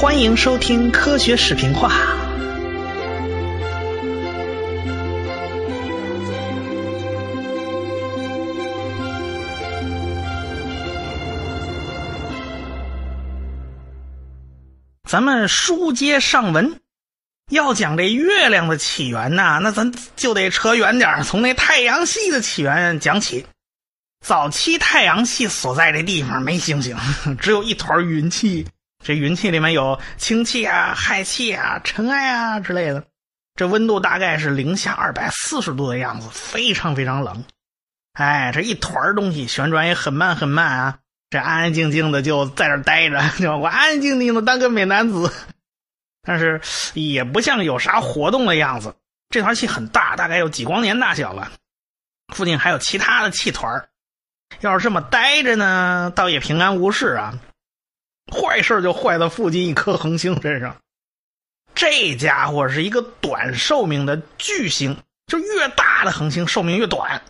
欢迎收听科学视频化。咱们书接上文，要讲这月亮的起源呐，那咱就得扯远点从那太阳系的起源讲起。早期太阳系所在的地方没星星，只有一团云气。这云气里面有氢气啊、氦气啊、尘埃啊之类的。这温度大概是零下二百四十度的样子，非常非常冷。哎，这一团东西旋转也很慢很慢啊。这安安静静的就在这待着，就我安安静静的当个美男子。但是也不像有啥活动的样子。这团气很大，大概有几光年大小吧。附近还有其他的气团要是这么待着呢，倒也平安无事啊。坏事就坏在附近一颗恒星身上。这家伙是一个短寿命的巨星，就越大的恒星寿命越短。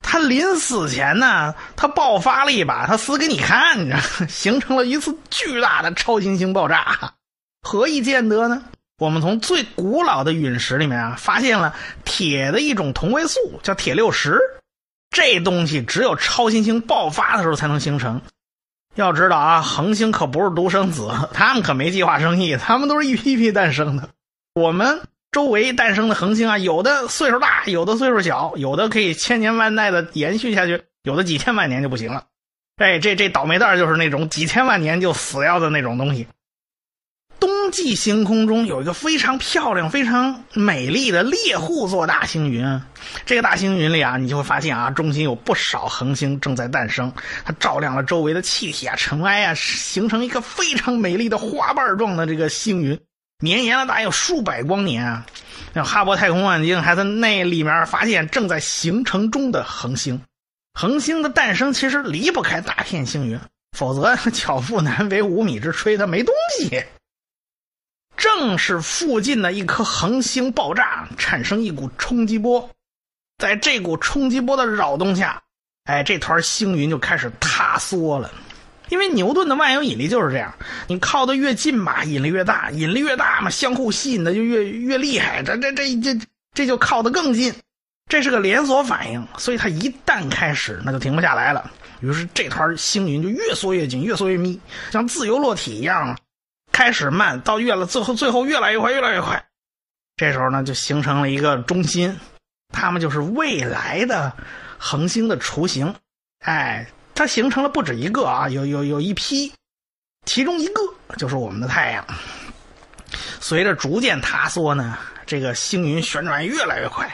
他临死前呢，他爆发了一把，他死给你看，你知道，形成了一次巨大的超新星爆炸。何以见得呢？我们从最古老的陨石里面啊，发现了铁的一种同位素，叫铁六十。这东西只有超新星爆发的时候才能形成。要知道啊，恒星可不是独生子，他们可没计划生育，他们都是一批批诞生的。我们周围诞生的恒星啊，有的岁数大，有的岁数小，有的可以千年万代的延续下去，有的几千万年就不行了。哎，这这倒霉蛋就是那种几千万年就死掉的那种东西。冬季星空中有一个非常漂亮、非常美丽的猎户座大星云。这个大星云里啊，你就会发现啊，中心有不少恒星正在诞生。它照亮了周围的气体啊、尘埃啊，形成一个非常美丽的花瓣状的这个星云，绵延了大约数百光年啊。那哈勃太空望远镜还在那里面发现正在形成中的恒星。恒星的诞生其实离不开大片星云，否则巧妇难为无米之炊，它没东西。正是附近的一颗恒星爆炸，产生一股冲击波，在这股冲击波的扰动下，哎，这团星云就开始塌缩了。因为牛顿的万有引力就是这样，你靠得越近吧，引力越大，引力越大嘛，相互吸引的就越越厉害。这这这这这就靠得更近，这是个连锁反应，所以它一旦开始，那就停不下来了。于是这团星云就越缩越紧，越缩越密，像自由落体一样。开始慢，到越了，最后最后越来越快，越来越快。这时候呢，就形成了一个中心，它们就是未来的恒星的雏形。哎，它形成了不止一个啊，有有有一批，其中一个就是我们的太阳。随着逐渐塌缩呢，这个星云旋转越来越快，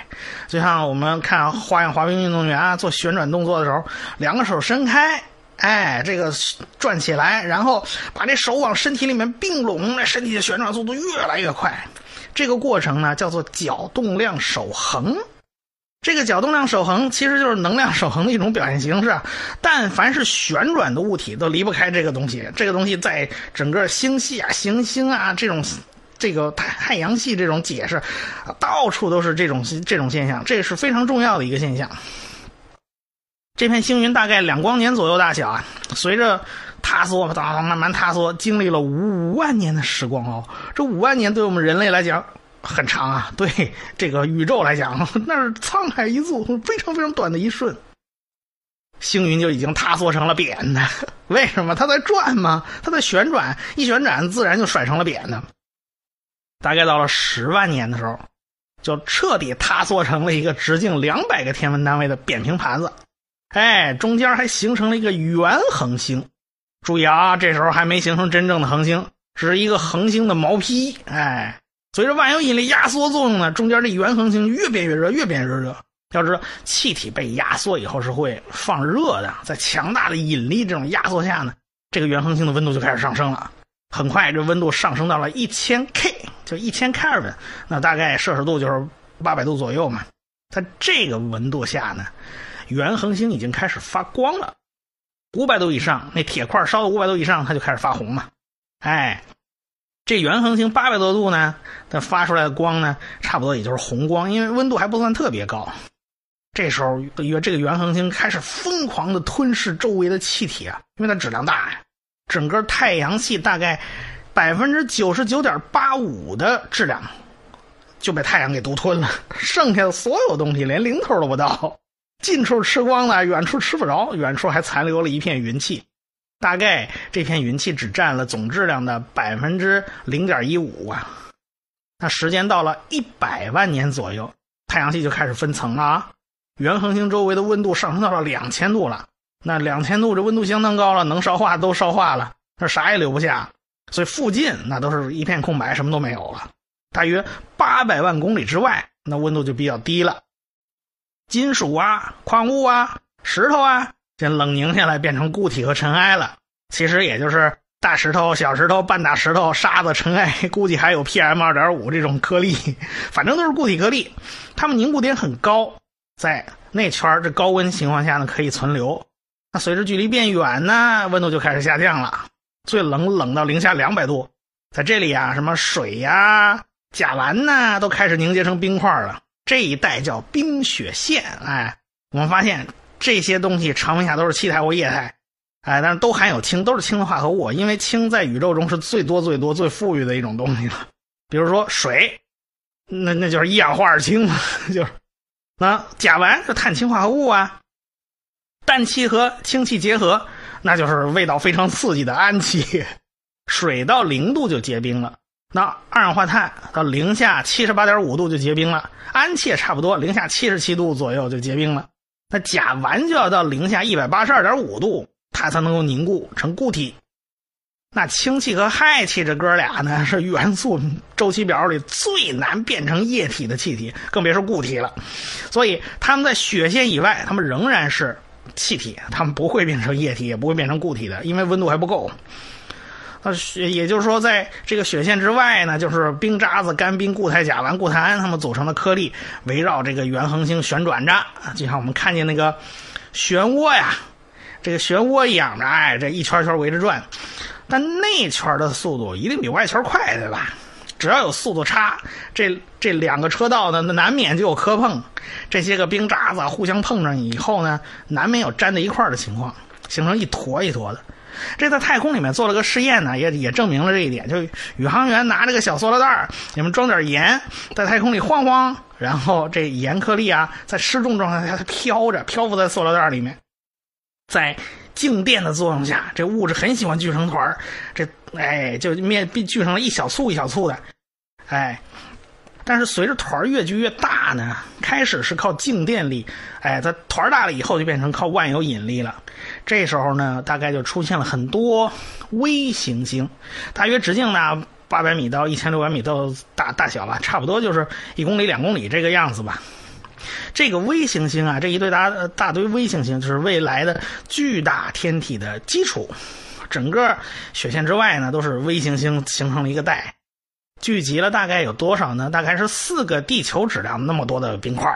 就像我们看花样滑冰运动员啊做旋转动作的时候，两个手伸开。哎，这个转起来，然后把这手往身体里面并拢，那身体的旋转速度越来越快。这个过程呢，叫做角动量守恒。这个角动量守恒其实就是能量守恒的一种表现形式。但凡是旋转的物体，都离不开这个东西。这个东西在整个星系啊、行星啊这种这个太太阳系这种解释，到处都是这种这种现象，这是非常重要的一个现象。这片星云大概两光年左右大小啊，随着塌缩，慢慢塌缩，经历了五万年的时光哦。这五万年对我们人类来讲很长啊，对这个宇宙来讲那是沧海一粟，非常非常短的一瞬。星云就已经塌缩成了扁的，为什么？它在转吗？它在旋转，一旋转自然就甩成了扁的。大概到了十万年的时候，就彻底塌缩成了一个直径两百个天文单位的扁平盘子。哎，中间还形成了一个圆恒星。注意啊，这时候还没形成真正的恒星，只是一个恒星的毛坯。哎，随着万有引力压缩作用呢，中间这圆恒星越变越热，越变越热。要知道，气体被压缩以后是会放热的，在强大的引力这种压缩下呢，这个圆恒星的温度就开始上升了。很快，这温度上升到了一千 K，就一千开尔文，那大概摄氏度就是八百度左右嘛。在这个温度下呢。原恒星已经开始发光了，五百度以上，那铁块烧到五百度以上，它就开始发红嘛。哎，这原恒星八百多度呢，它发出来的光呢，差不多也就是红光，因为温度还不算特别高。这时候，这个原恒星开始疯狂的吞噬周围的气体啊，因为它质量大呀。整个太阳系大概百分之九十九点八五的质量就被太阳给独吞了，剩下的所有东西连零头都不到，近处吃光了，远处吃不着，远处还残留了一片云气。大概这片云气只占了总质量的百分之零点一五啊。那时间到了一百万年左右，太阳系就开始分层了啊。原恒星周围的温度上升到了两千度了，那两千度这温度相当高了，能烧化都烧化了，那啥也留不下，所以附近那都是一片空白，什么都没有了。大约八百万公里之外，那温度就比较低了，金属啊、矿物啊、石头啊。先冷凝下来，变成固体和尘埃了。其实也就是大石头、小石头、半大石头、沙子、尘埃，估计还有 PM 二点五这种颗粒，反正都是固体颗粒。它们凝固点很高，在那圈这高温情况下呢，可以存留。那随着距离变远呢，温度就开始下降了。最冷冷到零下两百度，在这里啊，什么水呀、甲烷呐，都开始凝结成冰块了。这一带叫冰雪线。哎，我们发现。这些东西常温下都是气态或液态，哎，但是都含有氢，都是氢的化合物。因为氢在宇宙中是最多、最多、最富裕的一种东西了。比如说水，那那就是一氧化二氢嘛，就是那甲烷是碳氢化合物啊。氮气和氢气结合，那就是味道非常刺激的氨气。水到零度就结冰了，那二氧化碳到零下七十八点五度就结冰了，氨气也差不多，零下七十七度左右就结冰了。那甲烷就要到零下一百八十二点五度，它才能够凝固成固体。那氢气和氦气这哥俩呢，是元素周期表里最难变成液体的气体，更别说固体了。所以它们在雪线以外，它们仍然是气体，它们不会变成液体，也不会变成固体的，因为温度还不够。那雪，也就是说，在这个雪线之外呢，就是冰渣子、干冰、固态、甲烷、固态氨它们组成的颗粒，围绕这个原恒星旋转着，就像我们看见那个漩涡呀，这个漩涡一样的，哎，这一圈圈围着转。但内圈的速度一定比外圈快，对吧？只要有速度差，这这两个车道呢，那难免就有磕碰。这些个冰渣子互相碰上以后呢，难免有粘在一块儿的情况，形成一坨一坨的。这在太空里面做了个试验呢，也也证明了这一点。就宇航员拿着个小塑料袋你们装点盐，在太空里晃晃，然后这盐颗粒啊，在失重状态下它飘着，漂浮在塑料袋里面，在静电的作用下，这物质很喜欢聚成团这哎就面聚成了一小簇一小簇的，哎。但是随着团越聚越大呢，开始是靠静电力，哎，它团大了以后就变成靠万有引力了。这时候呢，大概就出现了很多微行星，大约直径呢八百米到一千六百米到大大小吧，差不多就是一公里两公里这个样子吧。这个微行星啊，这一堆大大堆微行星就是未来的巨大天体的基础。整个雪线之外呢，都是微行星形成了一个带。聚集了大概有多少呢？大概是四个地球质量那么多的冰块。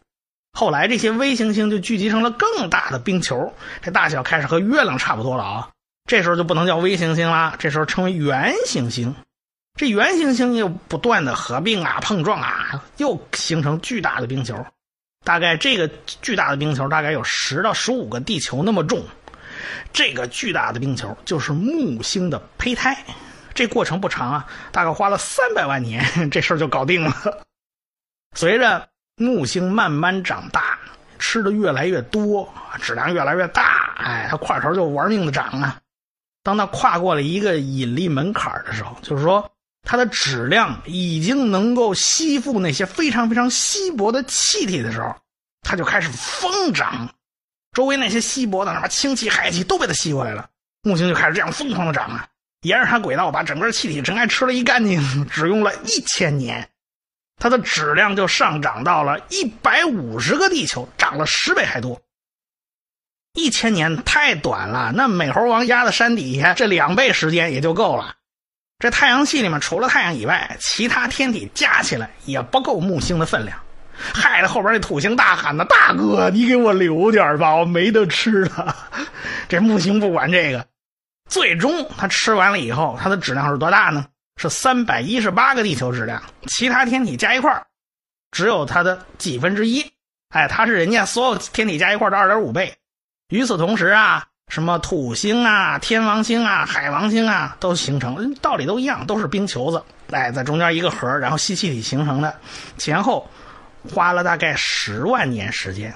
后来这些微行星就聚集成了更大的冰球，这大小开始和月亮差不多了啊。这时候就不能叫微行星了，这时候称为原行星。这原行星又不断的合并啊、碰撞啊，又形成巨大的冰球。大概这个巨大的冰球大概有十到十五个地球那么重。这个巨大的冰球就是木星的胚胎。这过程不长啊，大概花了三百万年，这事儿就搞定了。随着木星慢慢长大，吃的越来越多，质量越来越大，哎，它块头就玩命的长啊。当它跨过了一个引力门槛的时候，就是说它的质量已经能够吸附那些非常非常稀薄的气体的时候，它就开始疯长，周围那些稀薄的什么氢气、氦气都被它吸过来了，木星就开始这样疯狂的长啊。沿着它轨道把整个气体尘埃吃了一干净，只用了一千年，它的质量就上涨到了一百五十个地球，涨了十倍还多。一千年太短了，那美猴王压在山底下，这两倍时间也就够了。这太阳系里面除了太阳以外，其他天体加起来也不够木星的分量，害得后边那土星大喊呢：“大哥，你给我留点吧，我没得吃了。” 这木星不管这个。最终，它吃完了以后，它的质量是多大呢？是三百一十八个地球质量，其他天体加一块只有它的几分之一。哎，它是人家所有天体加一块的二点五倍。与此同时啊，什么土星啊、天王星啊、海王星啊都形成，道理都一样，都是冰球子，哎，在中间一个核，然后吸气体形成的，前后花了大概十万年时间。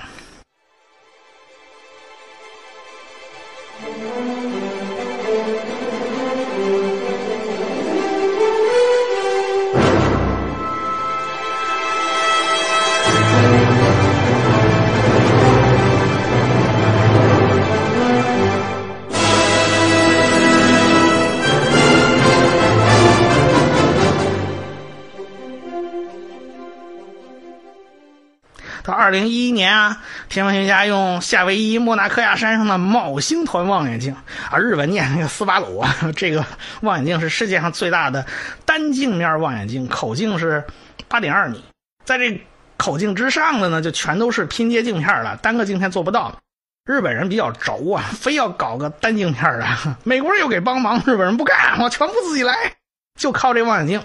二零一一年啊，天文学家用夏威夷莫纳克亚山上的昴星团望远镜啊，日本念那个斯巴鲁啊，这个望远镜是世界上最大的单镜面望远镜，口径是八点二米，在这口径之上的呢，就全都是拼接镜片了，单个镜片做不到。日本人比较轴啊，非要搞个单镜片的，美国人又给帮忙，日本人不干，我全部自己来，就靠这望远镜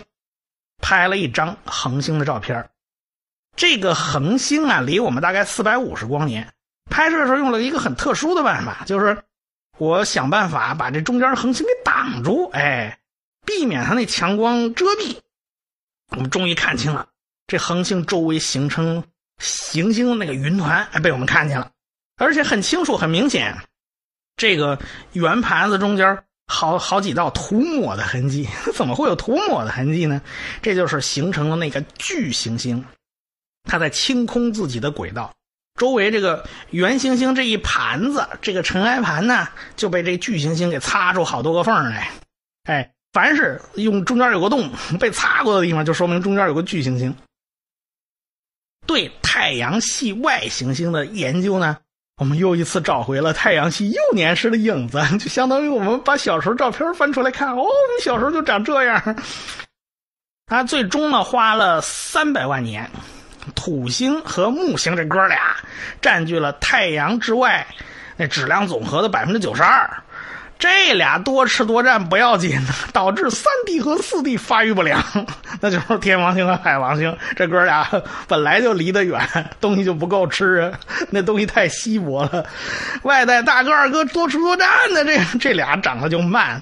拍了一张恒星的照片。这个恒星啊，离我们大概四百五十光年。拍摄的时候用了一个很特殊的办法，就是我想办法把这中间的恒星给挡住，哎，避免它那强光遮蔽。我们终于看清了，这恒星周围形成行星的那个云团，哎，被我们看见了，而且很清楚、很明显。这个圆盘子中间好好几道涂抹的痕迹，怎么会有涂抹的痕迹呢？这就是形成了那个巨行星。它在清空自己的轨道，周围这个圆行星这一盘子，这个尘埃盘呢，就被这巨行星给擦出好多个缝来。哎，凡是用中间有个洞被擦过的地方，就说明中间有个巨行星。对太阳系外行星的研究呢，我们又一次找回了太阳系幼年时的影子，就相当于我们把小时候照片翻出来看，哦，我们小时候就长这样。它最终呢，花了三百万年。土星和木星这哥俩占据了太阳之外那质量总和的百分之九十二，这俩多吃多占不要紧，导致三 D 和四 D 发育不良，那就是天王星和海王星这哥俩 本来就离得远，东西就不够吃，那东西太稀薄了，外带大哥二哥多吃多占的，这这俩长得就慢，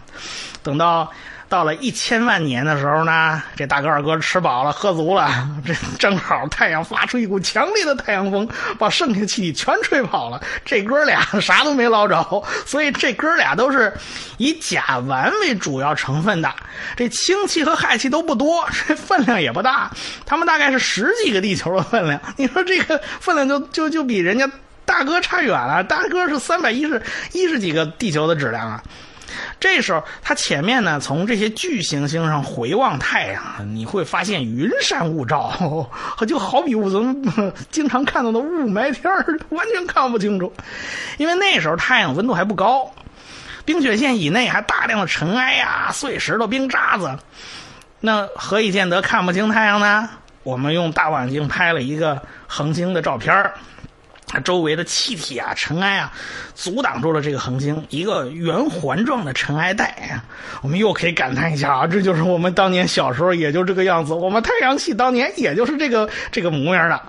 等到。到了一千万年的时候呢，这大哥二哥吃饱了喝足了，这正好太阳发出一股强烈的太阳风，把剩下气体全吹跑了。这哥俩 啥都没捞着，所以这哥俩都是以甲烷为主要成分的。这氢气和氦气都不多，这分量也不大。他们大概是十几个地球的分量。你说这个分量就就就比人家大哥差远了。大哥是三百一十一十几个地球的质量啊。这时候，它前面呢，从这些巨行星上回望太阳，你会发现云山雾罩，就好比我们 经常看到的雾霾天 完全看不清楚。因为那时候太阳温度还不高，冰雪线以内还大量的尘埃呀、碎石头、冰渣子，那何以见得看不清太阳呢？我们用大望远镜拍了一个恒星的照片周围的气体啊、尘埃啊，阻挡住了这个恒星一个圆环状的尘埃带。我们又可以感叹一下啊，这就是我们当年小时候也就这个样子。我们太阳系当年也就是这个这个模样的。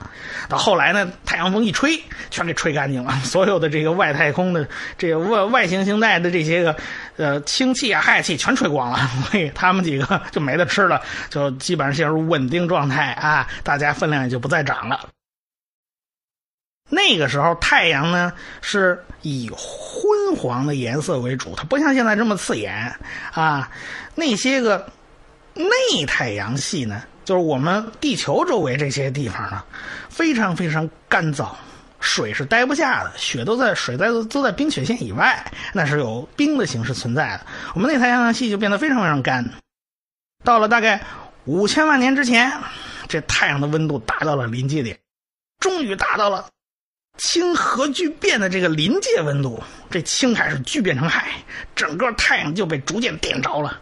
到后来呢，太阳风一吹，全给吹干净了，所有的这个外太空的这个外外行星带的这些个呃氢气啊、氦气全吹光了，所以他们几个就没得吃了，就基本上陷入稳定状态啊，大家分量也就不再涨了。那个时候，太阳呢是以昏黄的颜色为主，它不像现在这么刺眼啊。那些个内太阳系呢，就是我们地球周围这些地方呢，非常非常干燥，水是待不下的，雪都在水在都在冰雪线以外，那是有冰的形式存在的。我们内太阳系就变得非常非常干。到了大概五千万年之前，这太阳的温度达到了临界点，终于达到了。氢核聚变的这个临界温度，这氢开始聚变成氦，整个太阳就被逐渐点着了，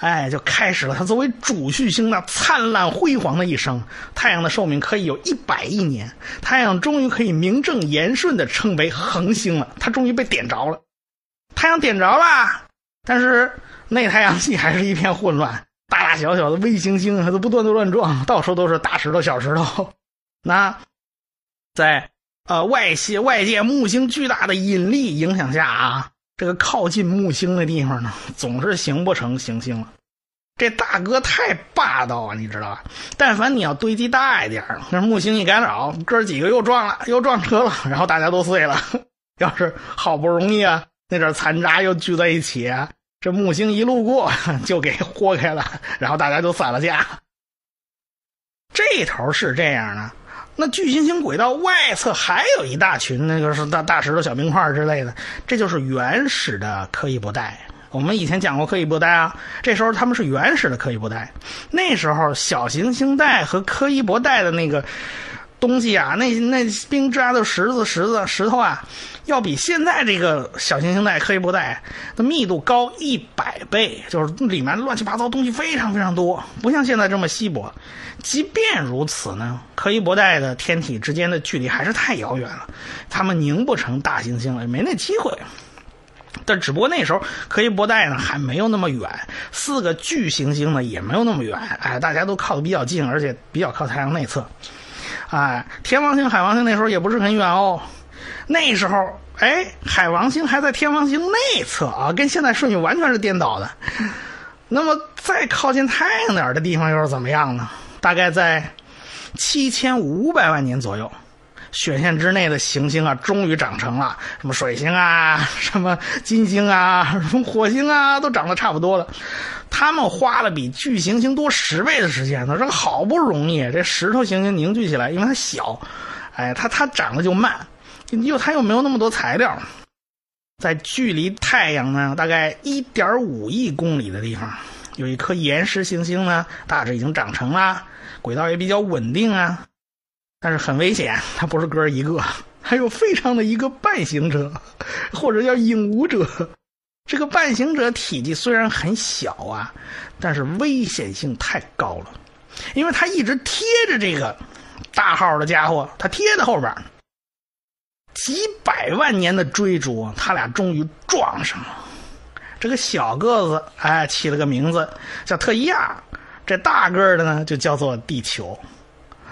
哎，就开始了它作为主序星那灿烂辉煌的一生。太阳的寿命可以有一百亿年，太阳终于可以名正言顺的称为恒星了，它终于被点着了。太阳点着了，但是内太阳系还是一片混乱，大大小小的微行星它都不断的乱撞，到处都是大石头、小石头。那在。呃，外系外界木星巨大的引力影响下啊，这个靠近木星的地方呢，总是形不成行星了。这大哥太霸道啊，你知道吧？但凡你要堆积大一点那木星一干扰，哥几个又撞了，又撞车了，然后大家都碎了。要是好不容易啊，那点残渣又聚在一起，这木星一路过就给豁开了，然后大家就散了架。这头是这样的，那巨行星轨道外侧还有一大群，那个是大大石头、小冰块之类的，这就是原始的柯伊伯带。我们以前讲过柯伊伯带啊，这时候他们是原始的柯伊伯带。那时候小行星带和柯伊伯带的那个东西啊，那那冰渣的石子、石子、石头啊，要比现在这个小行星带、柯伊伯带的密度高一百倍，就是里面乱七八糟东西非常非常多，不像现在这么稀薄。即便如此呢，柯伊伯带的天体之间的距离还是太遥远了，他们凝不成大行星了，没那机会。但只不过那时候柯伊伯带呢还没有那么远，四个巨行星呢也没有那么远，哎，大家都靠得比较近，而且比较靠太阳内侧，哎，天王星、海王星那时候也不是很远哦，那时候哎，海王星还在天王星内侧啊，跟现在顺序完全是颠倒的。那么再靠近太阳点的地方又是怎么样呢？大概在七千五百万年左右。雪线之内的行星啊，终于长成了，什么水星啊，什么金星啊，什么火星啊，都长得差不多了。他们花了比巨行星多十倍的时间呢，这好不容易这石头行星凝聚起来，因为它小，哎，它它长得就慢，又它又没有那么多材料，在距离太阳呢大概一点五亿公里的地方，有一颗岩石行星呢，大致已经长成了，轨道也比较稳定啊。但是很危险，它不是哥一个，还有非常的一个半行者，或者叫影武者。这个半行者体积虽然很小啊，但是危险性太高了，因为他一直贴着这个大号的家伙，他贴在后边，几百万年的追逐，他俩终于撞上了。这个小个子哎起了个名字叫特伊亚，这大个的呢就叫做地球。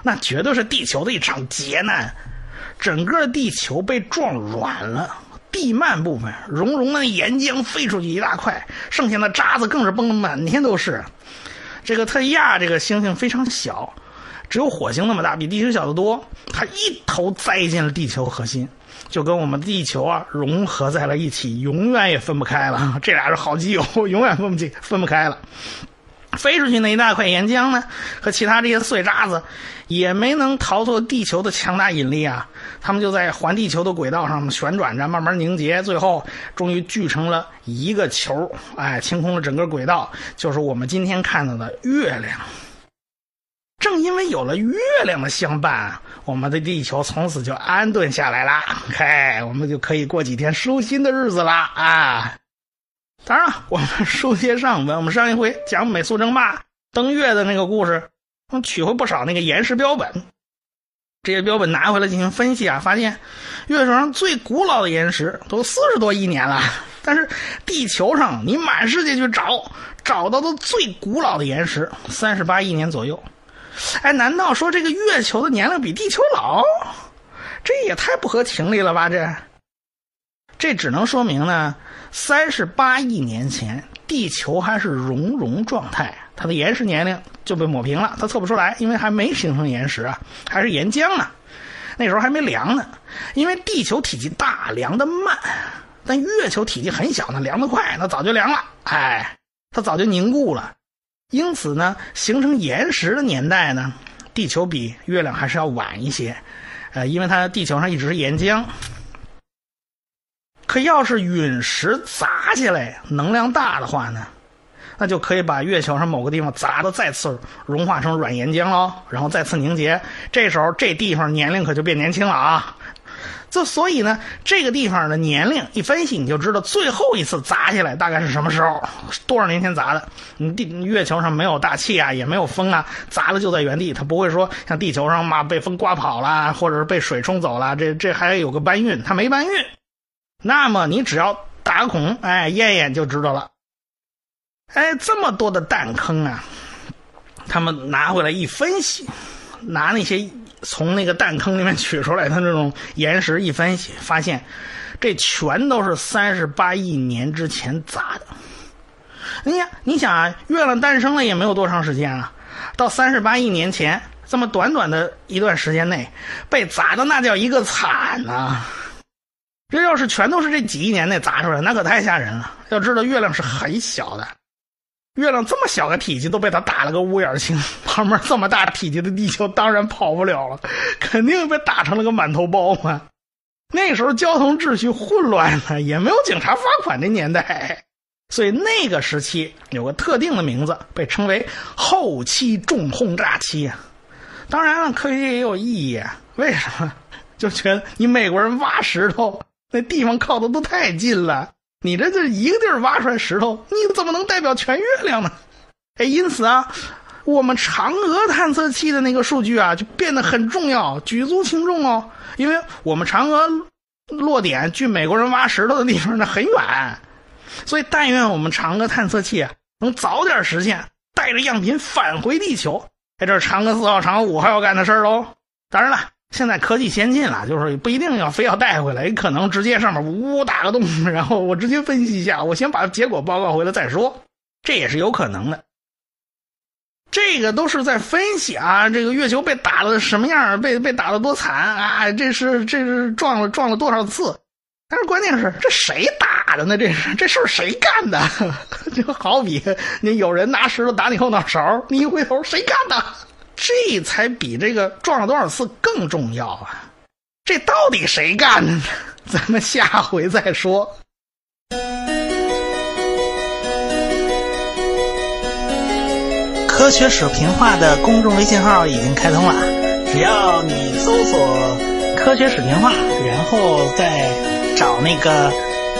那绝对是地球的一场劫难，整个地球被撞软了，地幔部分熔融的岩浆飞出去一大块，剩下的渣子更是崩的满天都是。这个特伊亚这个星星非常小，只有火星那么大，比地球小得多。它一头栽进了地球核心，就跟我们地球啊融合在了一起，永远也分不开了。这俩是好基友，永远分不清分不开了。飞出去那一大块岩浆呢，和其他这些碎渣子，也没能逃脱地球的强大引力啊！他们就在环地球的轨道上旋转着，慢慢凝结，最后终于聚成了一个球，哎，清空了整个轨道，就是我们今天看到的月亮。正因为有了月亮的相伴，我们的地球从此就安顿下来啦，嘿，我们就可以过几天舒心的日子啦啊！当然，我们书接上文，我们上一回讲美苏争霸登月的那个故事，取回不少那个岩石标本。这些标本拿回来进行分析啊，发现月球上最古老的岩石都四十多亿年了，但是地球上你满世界去找，找到的最古老的岩石三十八亿年左右。哎，难道说这个月球的年龄比地球老？这也太不合情理了吧？这，这只能说明呢。三十八亿年前，地球还是熔融状态，它的岩石年龄就被抹平了，它测不出来，因为还没形成岩石啊，还是岩浆呢。那时候还没凉呢，因为地球体积大，凉的慢；但月球体积很小，呢凉得快，那早就凉了。哎，它早就凝固了。因此呢，形成岩石的年代呢，地球比月亮还是要晚一些。呃，因为它地球上一直是岩浆。可要是陨石砸下来，能量大的话呢，那就可以把月球上某个地方砸的再次融化成软岩浆喽，然后再次凝结。这时候这地方年龄可就变年轻了啊！这所以呢，这个地方的年龄一分析，你就知道最后一次砸下来大概是什么时候，多少年前砸的。你地月球上没有大气啊，也没有风啊，砸了就在原地，它不会说像地球上嘛被风刮跑了，或者是被水冲走了。这这还有个搬运，它没搬运。那么你只要打孔，哎，验验就知道了。哎，这么多的弹坑啊，他们拿回来一分析，拿那些从那个弹坑里面取出来的那种岩石一分析，发现这全都是三十八亿年之前砸的。你呀，你想啊，月亮诞生了也没有多长时间啊，到三十八亿年前这么短短的一段时间内，被砸的那叫一个惨呐！这要是全都是这几亿年内砸出来，那可太吓人了。要知道，月亮是很小的，月亮这么小个体积都被他打了个乌眼青，旁边这么大体积的地球当然跑不了了，肯定被打成了个满头包嘛。那时候交通秩序混乱呢，也没有警察罚款的年代。所以那个时期有个特定的名字，被称为后期重轰炸期啊。当然了，科学也有意义。为什么？就觉得你美国人挖石头那地方靠的都太近了，你这就一个地儿挖出来石头，你怎么能代表全月亮呢？哎，因此啊，我们嫦娥探测器的那个数据啊，就变得很重要，举足轻重哦。因为我们嫦娥落点距美国人挖石头的地方那很远。所以，但愿我们嫦娥探测器啊能早点实现，带着样品返回地球。哎，这是嫦娥四号、嫦娥五号要干的事儿喽。当然了，现在科技先进了，就是不一定要非要带回来，也可能直接上面呜呜打个洞，然后我直接分析一下，我先把结果报告回来再说，这也是有可能的。这个都是在分析啊，这个月球被打了什么样，被被打的多惨啊，这是这是撞了撞了多少次。但是关键是，这谁打的呢？这是这事谁干的？就好比你有人拿石头打你后脑勺，你一回头，谁干的？这才比这个撞了多少次更重要啊！这到底谁干的呢？咱们下回再说。科学史评话的公众微信号已经开通了，只要你搜索“科学史评话”，然后再。找那个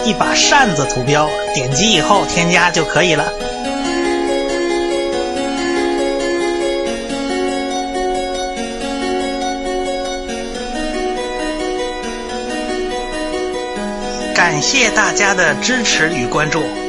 一把扇子图标，点击以后添加就可以了。感谢大家的支持与关注。